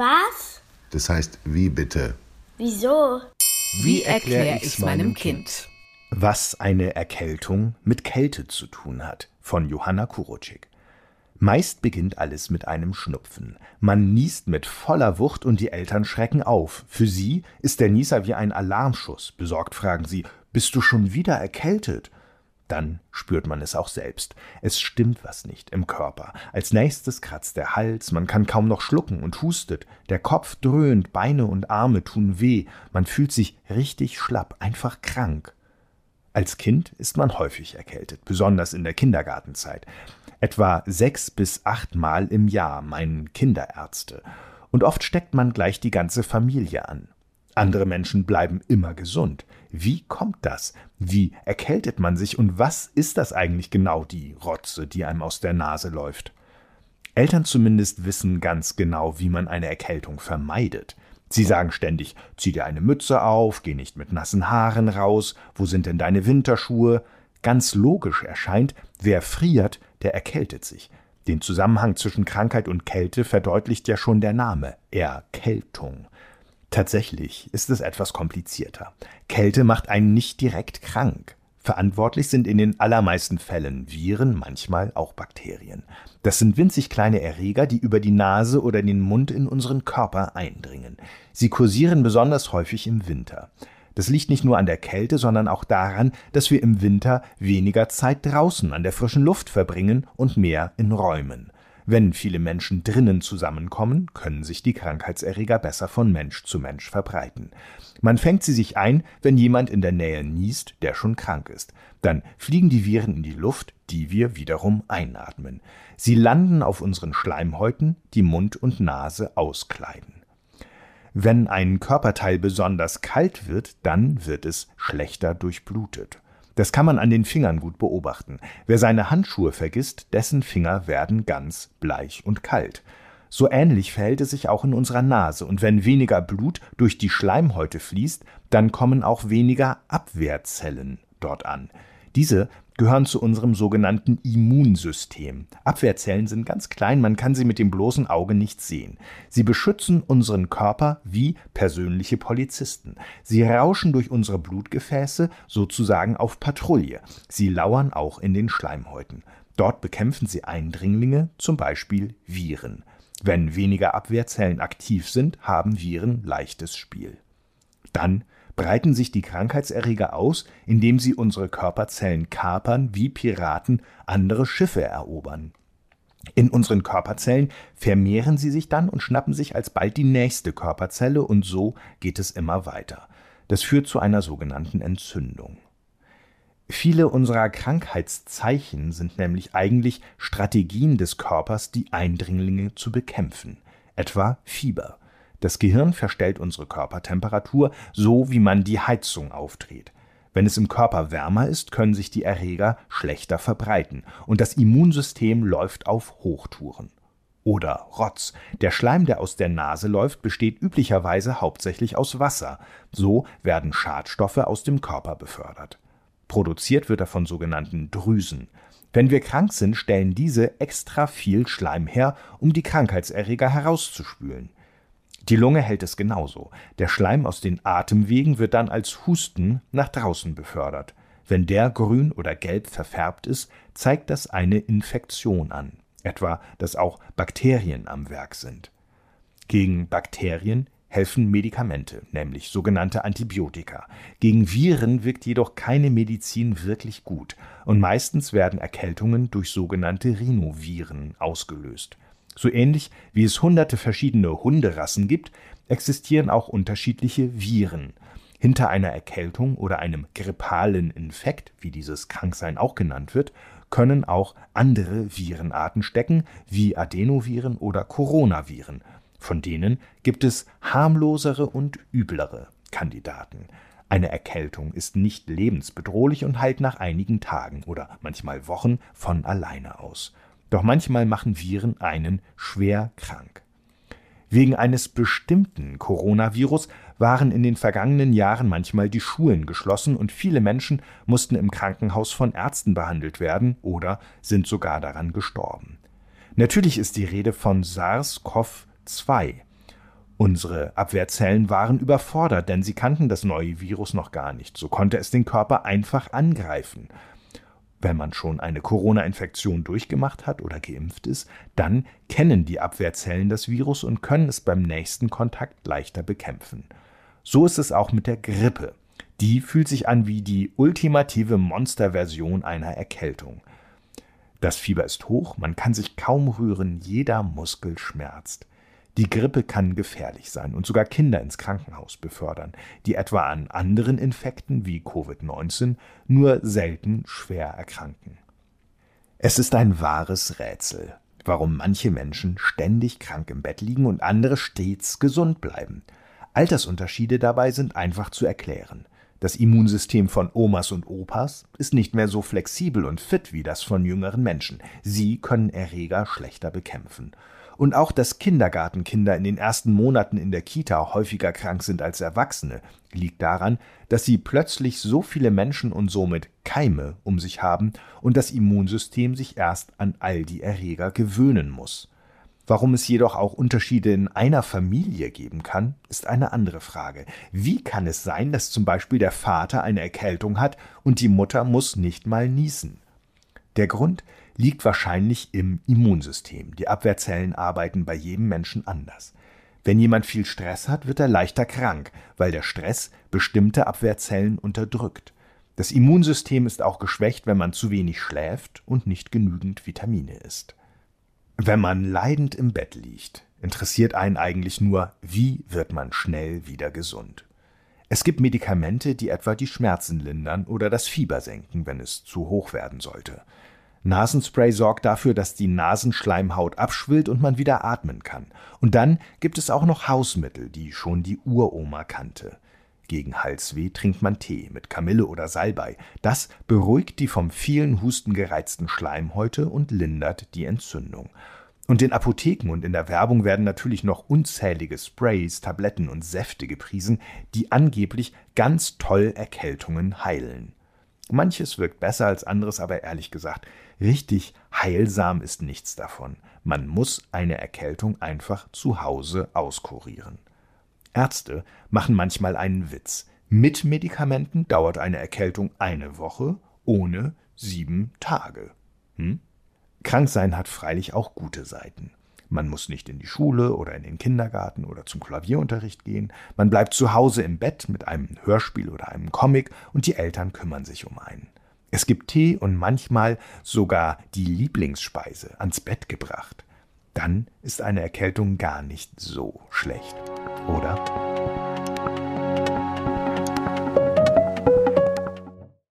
Was? Das heißt, wie bitte? Wieso? Wie erkläre ich meinem Kind? Was eine Erkältung mit Kälte zu tun hat, von Johanna Kuroczyk. Meist beginnt alles mit einem Schnupfen. Man niest mit voller Wucht und die Eltern schrecken auf. Für sie ist der Nieser wie ein Alarmschuss. Besorgt fragen sie, bist du schon wieder erkältet? Dann spürt man es auch selbst. Es stimmt was nicht im Körper. Als nächstes kratzt der Hals, man kann kaum noch schlucken und hustet. Der Kopf dröhnt, Beine und Arme tun weh. Man fühlt sich richtig schlapp, einfach krank. Als Kind ist man häufig erkältet, besonders in der Kindergartenzeit. Etwa sechs bis achtmal im Jahr meinen Kinderärzte. Und oft steckt man gleich die ganze Familie an. Andere Menschen bleiben immer gesund. Wie kommt das? Wie erkältet man sich und was ist das eigentlich genau, die Rotze, die einem aus der Nase läuft? Eltern zumindest wissen ganz genau, wie man eine Erkältung vermeidet. Sie sagen ständig, zieh dir eine Mütze auf, geh nicht mit nassen Haaren raus, wo sind denn deine Winterschuhe? Ganz logisch erscheint, wer friert, der erkältet sich. Den Zusammenhang zwischen Krankheit und Kälte verdeutlicht ja schon der Name Erkältung. Tatsächlich ist es etwas komplizierter. Kälte macht einen nicht direkt krank. Verantwortlich sind in den allermeisten Fällen Viren, manchmal auch Bakterien. Das sind winzig kleine Erreger, die über die Nase oder den Mund in unseren Körper eindringen. Sie kursieren besonders häufig im Winter. Das liegt nicht nur an der Kälte, sondern auch daran, dass wir im Winter weniger Zeit draußen an der frischen Luft verbringen und mehr in Räumen. Wenn viele Menschen drinnen zusammenkommen, können sich die Krankheitserreger besser von Mensch zu Mensch verbreiten. Man fängt sie sich ein, wenn jemand in der Nähe niest, der schon krank ist. Dann fliegen die Viren in die Luft, die wir wiederum einatmen. Sie landen auf unseren Schleimhäuten, die Mund und Nase auskleiden. Wenn ein Körperteil besonders kalt wird, dann wird es schlechter durchblutet. Das kann man an den Fingern gut beobachten. Wer seine Handschuhe vergisst, dessen Finger werden ganz bleich und kalt. So ähnlich verhält es sich auch in unserer Nase, und wenn weniger Blut durch die Schleimhäute fließt, dann kommen auch weniger Abwehrzellen dort an. Diese gehören zu unserem sogenannten Immunsystem. Abwehrzellen sind ganz klein, man kann sie mit dem bloßen Auge nicht sehen. Sie beschützen unseren Körper wie persönliche Polizisten. Sie rauschen durch unsere Blutgefäße sozusagen auf Patrouille. Sie lauern auch in den Schleimhäuten. Dort bekämpfen sie Eindringlinge, zum Beispiel Viren. Wenn weniger Abwehrzellen aktiv sind, haben Viren leichtes Spiel. Dann breiten sich die Krankheitserreger aus, indem sie unsere Körperzellen kapern, wie Piraten andere Schiffe erobern. In unseren Körperzellen vermehren sie sich dann und schnappen sich alsbald die nächste Körperzelle und so geht es immer weiter. Das führt zu einer sogenannten Entzündung. Viele unserer Krankheitszeichen sind nämlich eigentlich Strategien des Körpers, die Eindringlinge zu bekämpfen, etwa Fieber. Das Gehirn verstellt unsere Körpertemperatur so, wie man die Heizung aufdreht. Wenn es im Körper wärmer ist, können sich die Erreger schlechter verbreiten und das Immunsystem läuft auf Hochtouren. Oder Rotz. Der Schleim, der aus der Nase läuft, besteht üblicherweise hauptsächlich aus Wasser. So werden Schadstoffe aus dem Körper befördert. Produziert wird er von sogenannten Drüsen. Wenn wir krank sind, stellen diese extra viel Schleim her, um die Krankheitserreger herauszuspülen. Die Lunge hält es genauso. Der Schleim aus den Atemwegen wird dann als Husten nach draußen befördert. Wenn der grün oder gelb verfärbt ist, zeigt das eine Infektion an, etwa dass auch Bakterien am Werk sind. Gegen Bakterien helfen Medikamente, nämlich sogenannte Antibiotika. Gegen Viren wirkt jedoch keine Medizin wirklich gut, und meistens werden Erkältungen durch sogenannte Rhinoviren ausgelöst. So ähnlich wie es hunderte verschiedene Hunderassen gibt, existieren auch unterschiedliche Viren. Hinter einer Erkältung oder einem grippalen Infekt, wie dieses Kranksein auch genannt wird, können auch andere Virenarten stecken, wie Adenoviren oder Coronaviren. Von denen gibt es harmlosere und üblere Kandidaten. Eine Erkältung ist nicht lebensbedrohlich und heilt nach einigen Tagen oder manchmal Wochen von alleine aus. Doch manchmal machen Viren einen schwer krank. Wegen eines bestimmten Coronavirus waren in den vergangenen Jahren manchmal die Schulen geschlossen und viele Menschen mussten im Krankenhaus von Ärzten behandelt werden oder sind sogar daran gestorben. Natürlich ist die Rede von SARS-CoV-2. Unsere Abwehrzellen waren überfordert, denn sie kannten das neue Virus noch gar nicht. So konnte es den Körper einfach angreifen. Wenn man schon eine Corona-Infektion durchgemacht hat oder geimpft ist, dann kennen die Abwehrzellen das Virus und können es beim nächsten Kontakt leichter bekämpfen. So ist es auch mit der Grippe. Die fühlt sich an wie die ultimative Monsterversion einer Erkältung. Das Fieber ist hoch, man kann sich kaum rühren, jeder Muskel schmerzt. Die Grippe kann gefährlich sein und sogar Kinder ins Krankenhaus befördern, die etwa an anderen Infekten wie Covid-19 nur selten schwer erkranken. Es ist ein wahres Rätsel, warum manche Menschen ständig krank im Bett liegen und andere stets gesund bleiben. Altersunterschiede dabei sind einfach zu erklären. Das Immunsystem von Omas und Opas ist nicht mehr so flexibel und fit wie das von jüngeren Menschen. Sie können Erreger schlechter bekämpfen. Und auch, dass Kindergartenkinder in den ersten Monaten in der Kita häufiger krank sind als Erwachsene, liegt daran, dass sie plötzlich so viele Menschen und somit Keime um sich haben und das Immunsystem sich erst an all die Erreger gewöhnen muss. Warum es jedoch auch Unterschiede in einer Familie geben kann, ist eine andere Frage. Wie kann es sein, dass zum Beispiel der Vater eine Erkältung hat und die Mutter muss nicht mal niesen? Der Grund liegt wahrscheinlich im Immunsystem. Die Abwehrzellen arbeiten bei jedem Menschen anders. Wenn jemand viel Stress hat, wird er leichter krank, weil der Stress bestimmte Abwehrzellen unterdrückt. Das Immunsystem ist auch geschwächt, wenn man zu wenig schläft und nicht genügend Vitamine isst. Wenn man leidend im Bett liegt, interessiert einen eigentlich nur, wie wird man schnell wieder gesund. Es gibt Medikamente, die etwa die Schmerzen lindern oder das Fieber senken, wenn es zu hoch werden sollte. Nasenspray sorgt dafür, dass die Nasenschleimhaut abschwillt und man wieder atmen kann. Und dann gibt es auch noch Hausmittel, die schon die Uroma kannte. Gegen Halsweh trinkt man Tee mit Kamille oder Salbei. Das beruhigt die vom vielen Husten gereizten Schleimhäute und lindert die Entzündung. Und in Apotheken und in der Werbung werden natürlich noch unzählige Sprays, Tabletten und Säfte gepriesen, die angeblich ganz toll Erkältungen heilen. Manches wirkt besser als anderes, aber ehrlich gesagt, richtig heilsam ist nichts davon. Man muss eine Erkältung einfach zu Hause auskurieren. Ärzte machen manchmal einen Witz. Mit Medikamenten dauert eine Erkältung eine Woche, ohne sieben Tage. Hm? Kranksein hat freilich auch gute Seiten. Man muss nicht in die Schule oder in den Kindergarten oder zum Klavierunterricht gehen. Man bleibt zu Hause im Bett mit einem Hörspiel oder einem Comic und die Eltern kümmern sich um einen. Es gibt Tee und manchmal sogar die Lieblingsspeise ans Bett gebracht. Dann ist eine Erkältung gar nicht so schlecht, oder?